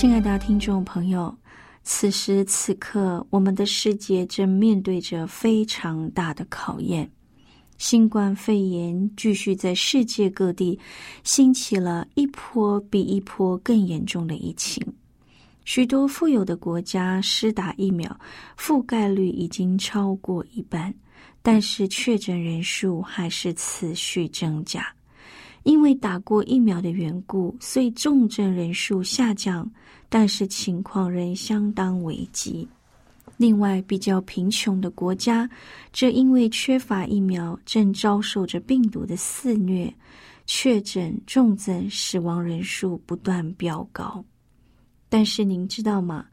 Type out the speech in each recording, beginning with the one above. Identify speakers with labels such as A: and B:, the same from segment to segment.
A: 亲爱的听众朋友。此时此刻，我们的世界正面对着非常大的考验。新冠肺炎继续在世界各地兴起了一波比一波更严重的疫情。许多富有的国家施打疫苗覆盖率已经超过一半，但是确诊人数还是持续增加。因为打过疫苗的缘故，所以重症人数下降。但是情况仍相当危急。另外，比较贫穷的国家，这因为缺乏疫苗，正遭受着病毒的肆虐，确诊、重症、死亡人数不断飙高。但是您知道吗？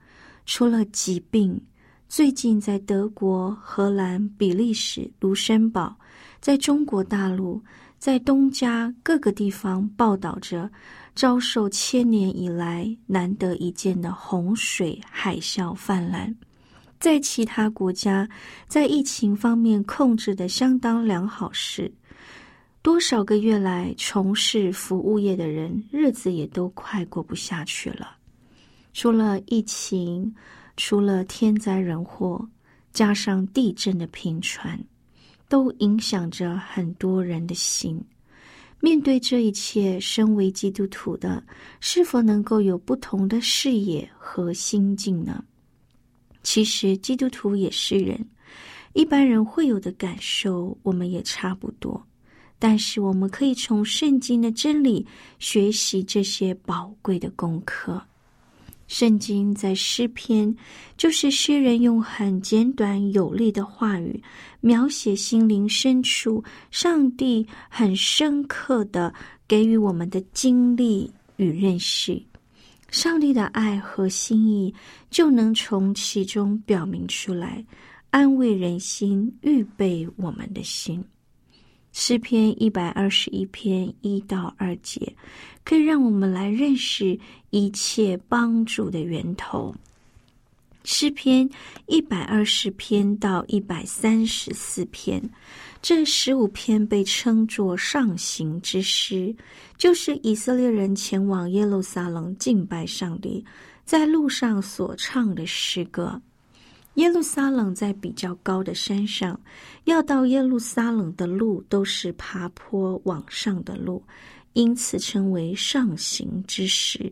A: 除了疾病，最近在德国、荷兰、比利时、卢森堡，在中国大陆，在东加各个地方报道着。遭受千年以来难得一见的洪水海啸泛滥，在其他国家，在疫情方面控制的相当良好时，多少个月来从事服务业的人日子也都快过不下去了。除了疫情，除了天灾人祸，加上地震的频传，都影响着很多人的心。面对这一切，身为基督徒的，是否能够有不同的视野和心境呢？其实，基督徒也是人，一般人会有的感受，我们也差不多。但是，我们可以从圣经的真理学习这些宝贵的功课。圣经在诗篇，就是诗人用很简短有力的话语，描写心灵深处上帝很深刻的给予我们的经历与认识，上帝的爱和心意就能从其中表明出来，安慰人心，预备我们的心。诗篇一百二十一篇一到二节，可以让我们来认识一切帮助的源头。诗篇一百二十篇到一百三十四篇，这十五篇被称作上行之诗，就是以色列人前往耶路撒冷敬拜上帝，在路上所唱的诗歌。耶路撒冷在比较高的山上，要到耶路撒冷的路都是爬坡往上的路，因此称为上行之时。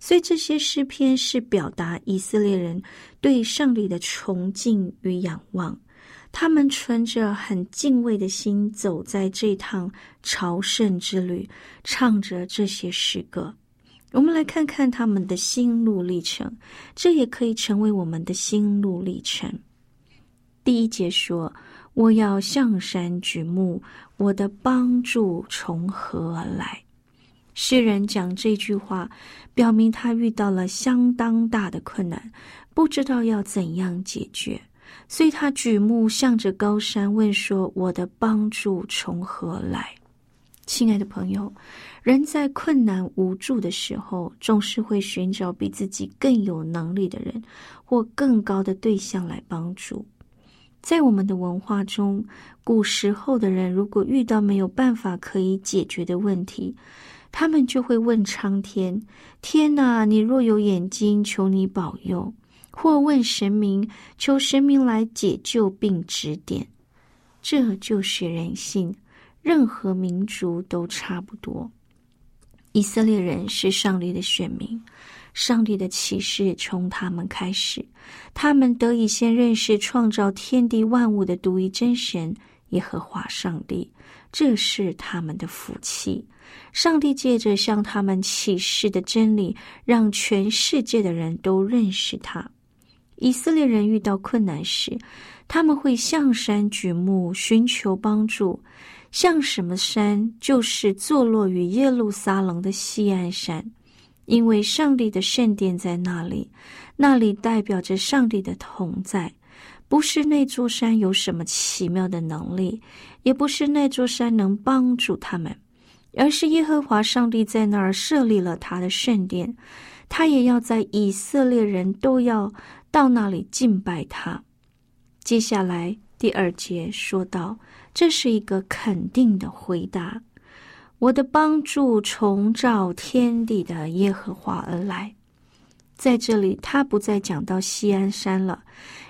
A: 所以这些诗篇是表达以色列人对上帝的崇敬与仰望，他们存着很敬畏的心走在这趟朝圣之旅，唱着这些诗歌。我们来看看他们的心路历程，这也可以成为我们的心路历程。第一节说：“我要向山举目，我的帮助从何而来？”诗人讲这句话，表明他遇到了相当大的困难，不知道要怎样解决，所以他举目向着高山，问说：“我的帮助从何来？”亲爱的朋友。人在困难无助的时候，总是会寻找比自己更有能力的人或更高的对象来帮助。在我们的文化中，古时候的人如果遇到没有办法可以解决的问题，他们就会问苍天：“天哪，你若有眼睛，求你保佑；或问神明，求神明来解救并指点。”这就是人性，任何民族都差不多。以色列人是上帝的选民，上帝的启示从他们开始，他们得以先认识创造天地万物的独一真神耶和华上帝，这是他们的福气。上帝借着向他们启示的真理，让全世界的人都认识他。以色列人遇到困难时，他们会向山举目寻求帮助。像什么山？就是坐落于耶路撒冷的西安山，因为上帝的圣殿在那里，那里代表着上帝的同在。不是那座山有什么奇妙的能力，也不是那座山能帮助他们。而是耶和华上帝在那儿设立了他的圣殿，他也要在以色列人都要到那里敬拜他。接下来第二节说到，这是一个肯定的回答：我的帮助从造天地的耶和华而来。在这里，他不再讲到西安山了，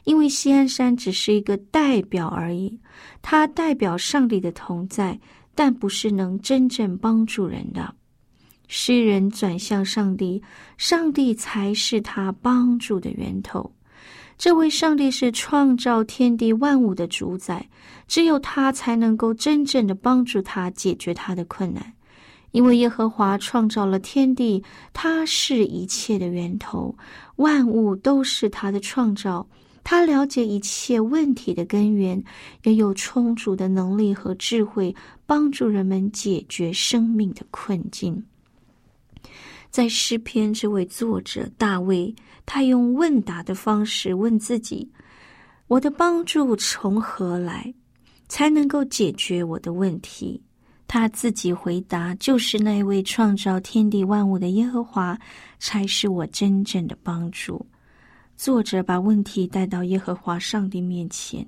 A: 因为西安山只是一个代表而已，它代表上帝的同在。但不是能真正帮助人的。诗人转向上帝，上帝才是他帮助的源头。这位上帝是创造天地万物的主宰，只有他才能够真正的帮助他解决他的困难。因为耶和华创造了天地，他是一切的源头，万物都是他的创造。他了解一切问题的根源，也有充足的能力和智慧帮助人们解决生命的困境。在诗篇，这位作者大卫，他用问答的方式问自己：“我的帮助从何来，才能够解决我的问题？”他自己回答：“就是那位创造天地万物的耶和华，才是我真正的帮助。”作者把问题带到耶和华上帝面前，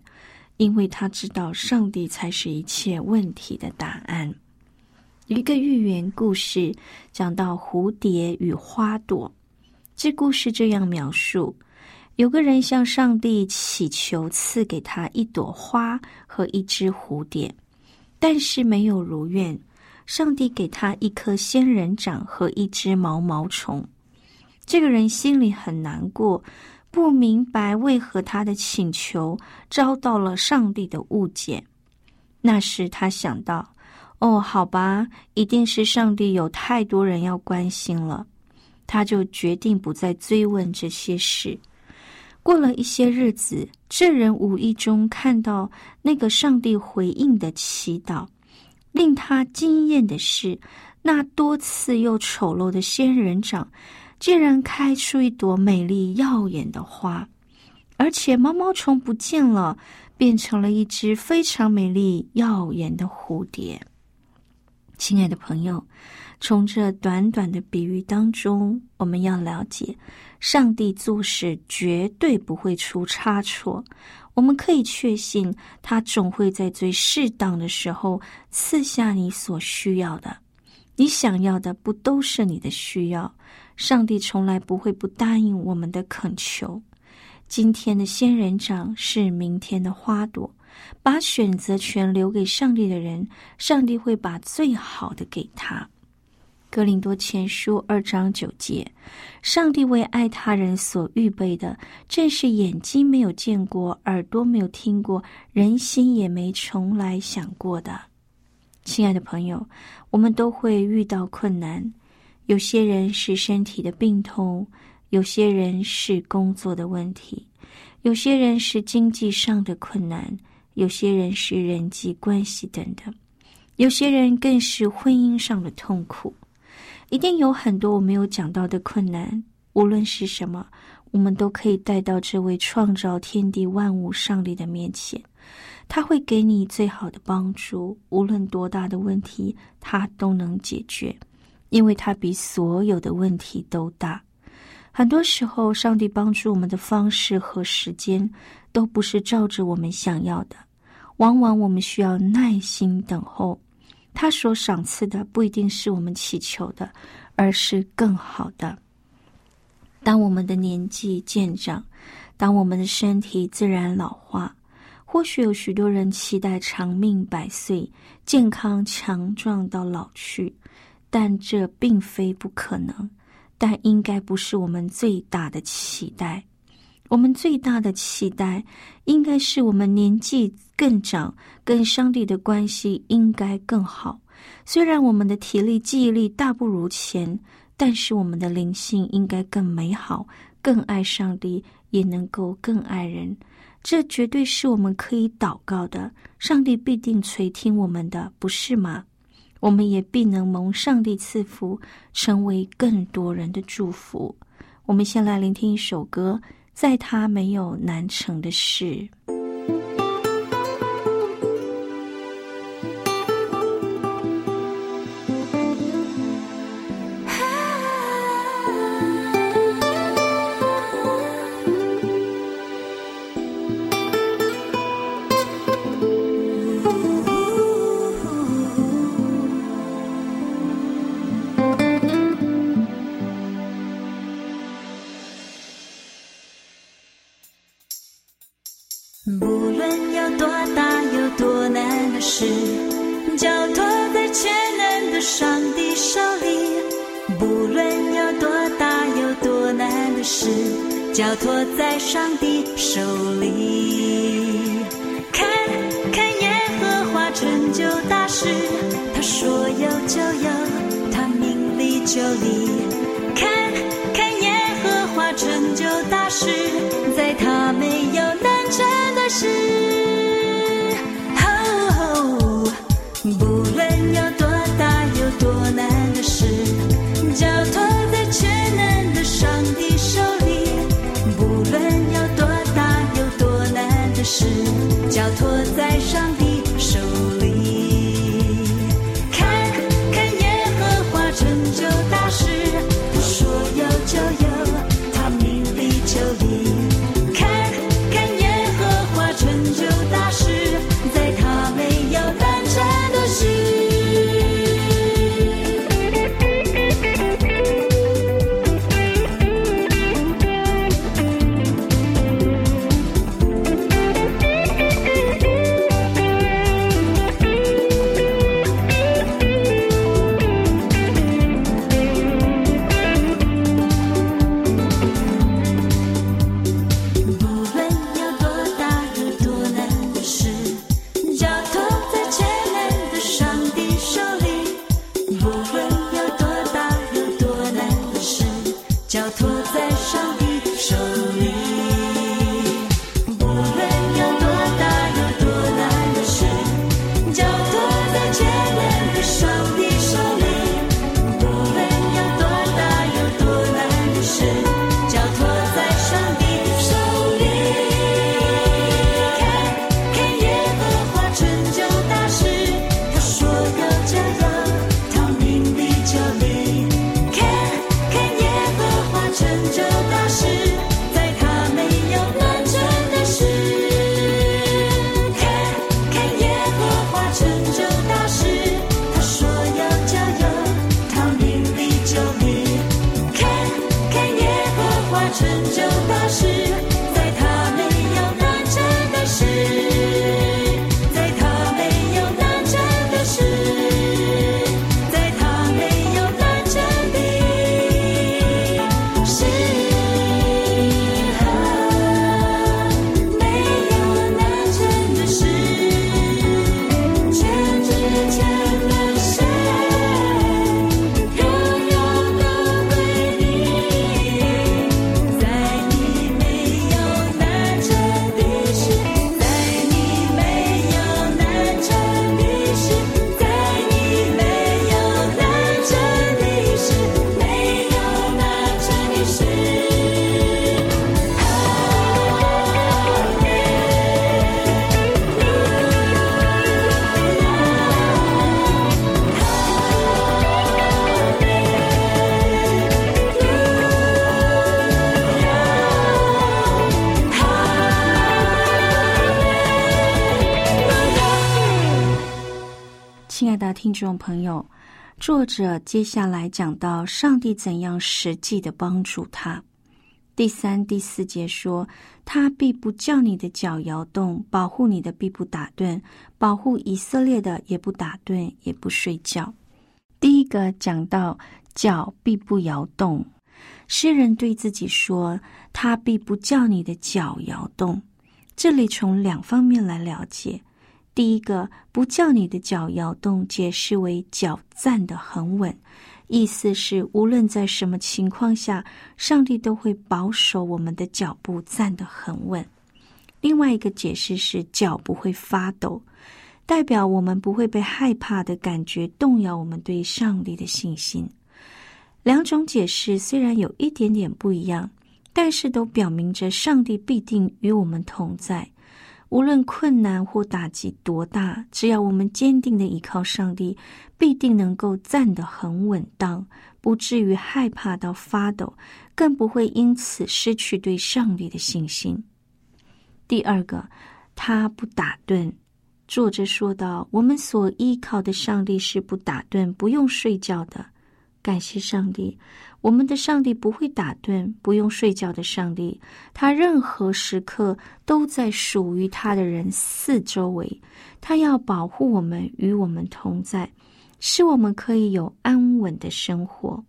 A: 因为他知道上帝才是一切问题的答案。一个寓言故事讲到蝴蝶与花朵，这故事这样描述：有个人向上帝祈求赐给他一朵花和一只蝴蝶，但是没有如愿。上帝给他一颗仙人掌和一只毛毛虫。这个人心里很难过。不明白为何他的请求遭到了上帝的误解。那时他想到：“哦，好吧，一定是上帝有太多人要关心了。”他就决定不再追问这些事。过了一些日子，这人无意中看到那个上帝回应的祈祷。令他惊艳的是，那多次又丑陋的仙人掌。竟然开出一朵美丽耀眼的花，而且毛毛虫不见了，变成了一只非常美丽耀眼的蝴蝶。亲爱的朋友，从这短短的比喻当中，我们要了解，上帝做事绝对不会出差错。我们可以确信，他总会在最适当的时候赐下你所需要的。你想要的不都是你的需要？上帝从来不会不答应我们的恳求。今天的仙人掌是明天的花朵，把选择权留给上帝的人，上帝会把最好的给他。格林多前书二章九节，上帝为爱他人所预备的，正是眼睛没有见过，耳朵没有听过，人心也没从来想过的。亲爱的朋友，我们都会遇到困难。有些人是身体的病痛，有些人是工作的问题，有些人是经济上的困难，有些人是人际关系等等，有些人更是婚姻上的痛苦。一定有很多我没有讲到的困难，无论是什么，我们都可以带到这位创造天地万物上帝的面前，他会给你最好的帮助，无论多大的问题，他都能解决。因为他比所有的问题都大，很多时候，上帝帮助我们的方式和时间都不是照着我们想要的。往往我们需要耐心等候，他所赏赐的不一定是我们祈求的，而是更好的。当我们的年纪渐长，当我们的身体自然老化，
B: 或许有许多人期待长命百岁、健康强壮到老去，但这并非不可能。但应该不是我们最大的期待。我们最大的期待，应该是我们年纪更长，跟上帝的关系应该更好。虽然我们的体力、记忆力大不如前，但是我们的灵性应该更美好，更爱上帝，也能够更爱人。这绝对是我们可以祷告的，上帝必定垂听我们的，不是吗？我们也必能蒙上帝赐福，成为更多人的祝福。我们先来聆听一首歌，在他没有难成的事。听众朋友，作者接下来讲到上帝怎样实际的帮助他。
A: 第三、第四节说，他必不叫你的脚摇动，保护你的必不打盹，保护以色列的也不打盹，也不睡觉。第一个讲到脚必不摇动，诗人对自己说，他必不叫你的脚摇动。这里从两方面来了解。第一个，不叫你的脚摇动，解释为脚站得很稳。意思是，无论在什么情况下，上帝都会保守我们的脚步站得很稳。另外一个解释是，脚不会发抖，代表我们不会被害怕的感觉动摇我们对上帝的信心。两种解释虽然有一点点不一样，但是都表明着上帝必定与我们同在。无论困难或打击多大，只要我们坚定的依靠上帝，必定能够站得很稳当，不至于害怕到发抖，更不会因此失去对上帝的信心。第二个，他不打盹。作者说道：“我们所依靠的上帝是不打盹、不用睡觉的。”感谢上帝。我们的上帝不会打盹，不用睡觉的上帝，他任何时刻都在属于他的人四周围，他要保护我们，与我们同在，使我们可以有安稳的生活。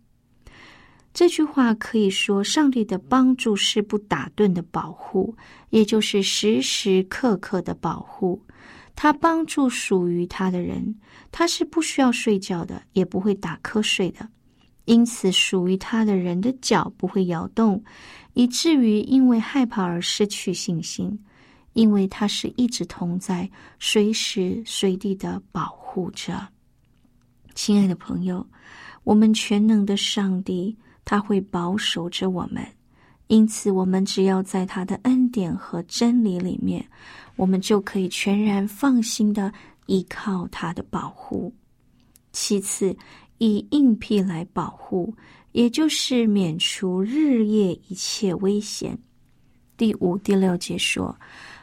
A: 这句话可以说，上帝的帮助是不打盹的保护，也就是时时刻刻的保护。他帮助属于他的人，他是不需要睡觉的，也不会打瞌睡的。因此，属于他的人的脚不会摇动，以至于因为害怕而失去信心，因为他是一直同在，随时随地的保护着。亲爱的朋友，我们全能的上帝，他会保守着我们，因此，我们只要在他的恩典和真理里面，我们就可以全然放心的依靠他的保护。其次。以硬币来保护，也就是免除日夜一切危险。第五、第六节说：“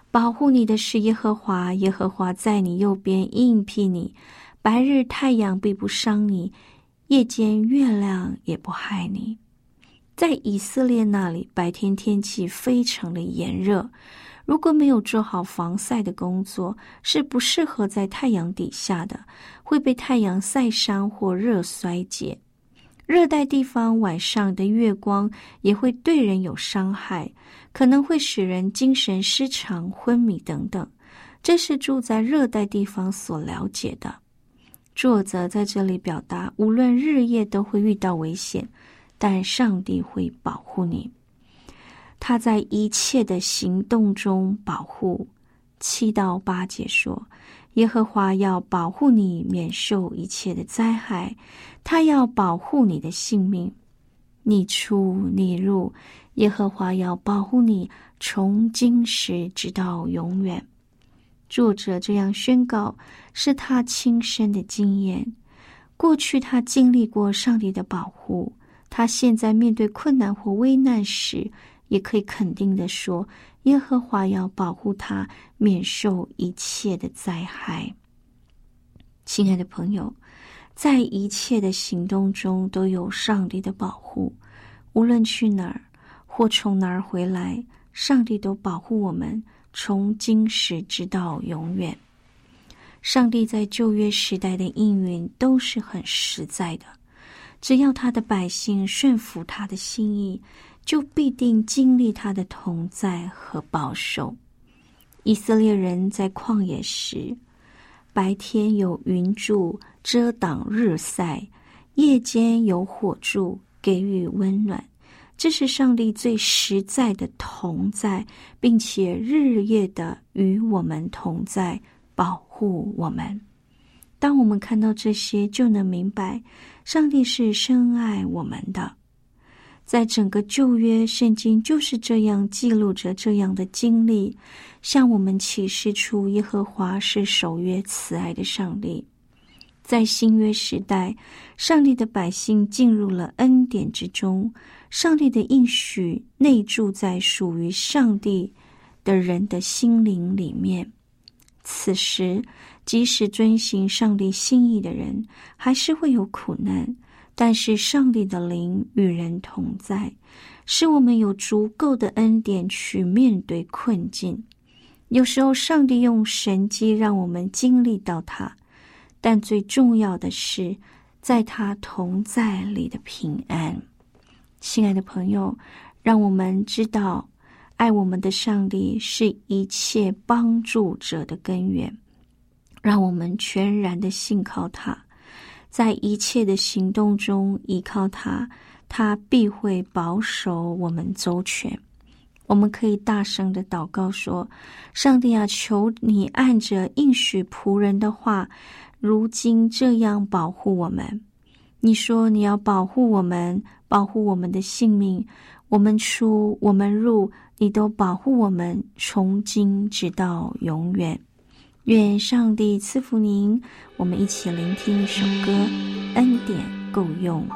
A: 保护你的是耶和华，耶和华在你右边硬辟你，白日太阳必不伤你，夜间月亮也不害你。”在以色列那里，白天天气非常的炎热。如果没有做好防晒的工作，是不适合在太阳底下的，会被太阳晒伤或热衰竭。热带地方晚上的月光也会对人有伤害，可能会使人精神失常、昏迷等等。这是住在热带地方所了解的。作者在这里表达，无论日夜都会遇到危险，但上帝会保护你。他在一切的行动中保护。七到八节说，耶和华要保护你免受一切的灾害，他要保护你的性命。你出你入，耶和华要保护你，从今时直到永远。作者这样宣告，是他亲身的经验。过去他经历过上帝的保护，他现在面对困难或危难时。也可以肯定的说，耶和华要保护他，免受一切的灾害。亲爱的朋友，在一切的行动中都有上帝的保护，无论去哪儿或从哪儿回来，上帝都保护我们，从今时直到永远。上帝在旧约时代的应允都是很实在的，只要他的百姓顺服他的心意。就必定经历他的同在和保守。以色列人在旷野时，白天有云柱遮挡日晒，夜间有火柱给予温暖。这是上帝最实在的同在，并且日夜的与我们同在，保护我们。当我们看到这些，就能明白，上帝是深爱我们的。在整个旧约圣经就是这样记录着这样的经历，向我们启示出耶和华是守约慈爱的上帝。在新约时代，上帝的百姓进入了恩典之中，上帝的应许内住在属于上帝的人的心灵里面。此时，即使遵行上帝心意的人，还是会有苦难。
B: 但是上帝的灵与人同在，使我们有足够的恩典去面对困境。有时候，上帝用神迹让我们经历到他，但最重要的是，在他同在里的平安。亲爱的朋友，让我们知道，爱我们的上帝是一切帮助者的根源。让我们全然的信靠他，在一切的行动中依靠他，他必会保守我们周全。我们可以大声的祷告说：“上帝啊，求你按着应许仆人的话，如今这样保护我们。你说你要保护我们，保护我们的性命，我们出我们入，你都保护我们，从今直到永远。愿上帝赐福您。我们一起聆听一首歌，《恩典够用》。”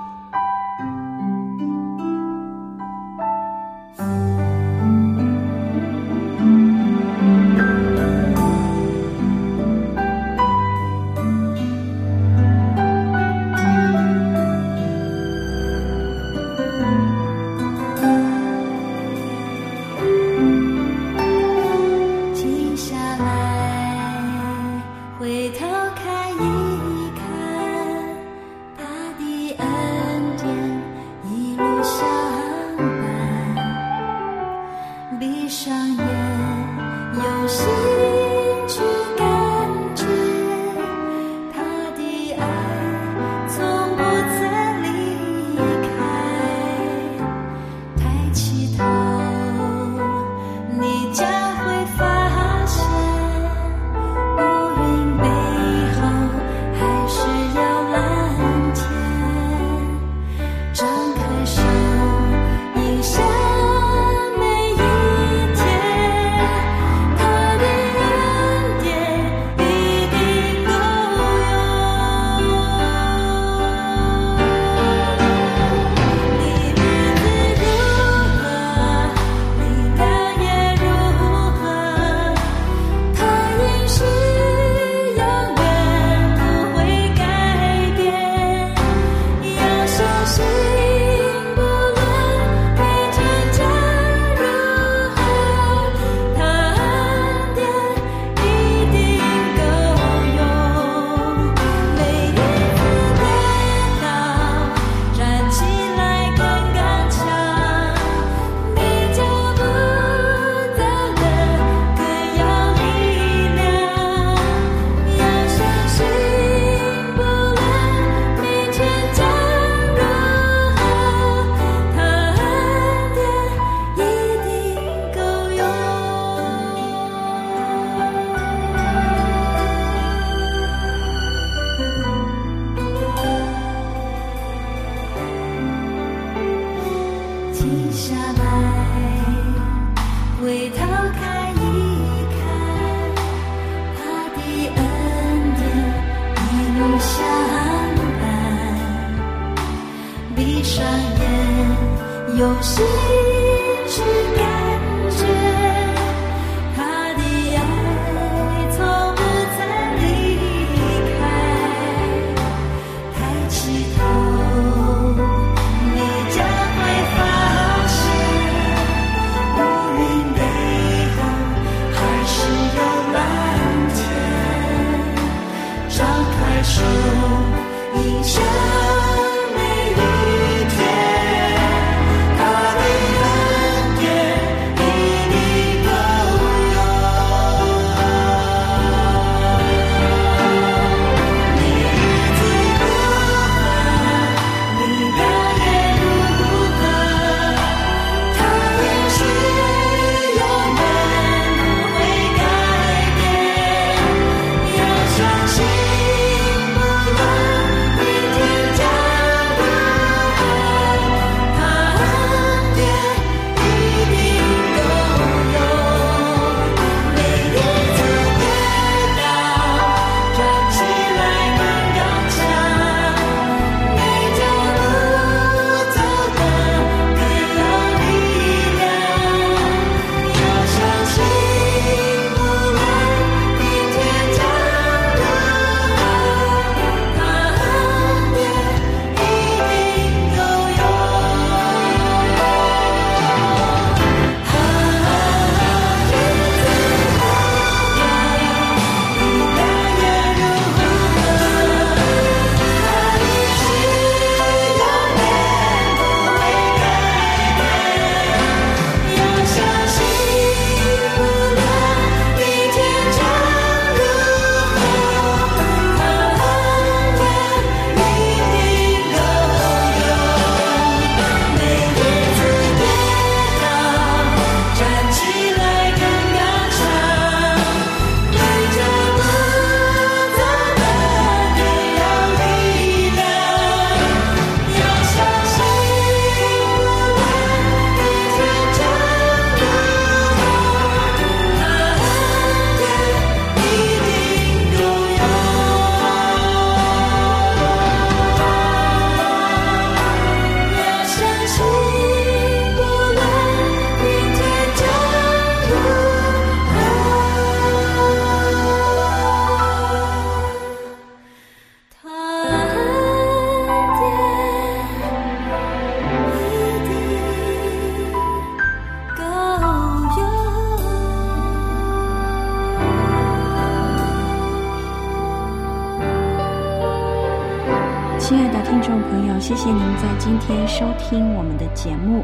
A: 听众朋友，谢谢您在今天收听我们的节目。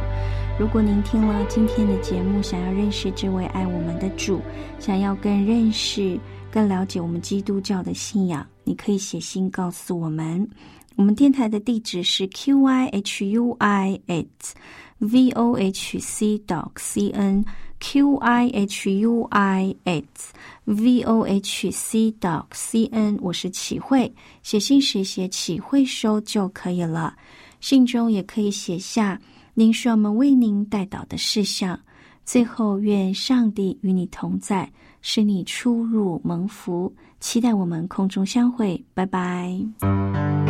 A: 如果您听了今天的节目，想要认识这位爱我们的主，想要更认识、更了解我们基督教的信仰，你可以写信告诉我们。我们电台的地址是 q y h u i at v o h c dot c n q i h u i at v o h c dot c n。我是启慧，写信时写启慧收就可以了。信中也可以写下您需要我们为您带导的事项。最后，愿上帝与你同在，使你出入蒙福。期待我们空中相会，拜拜。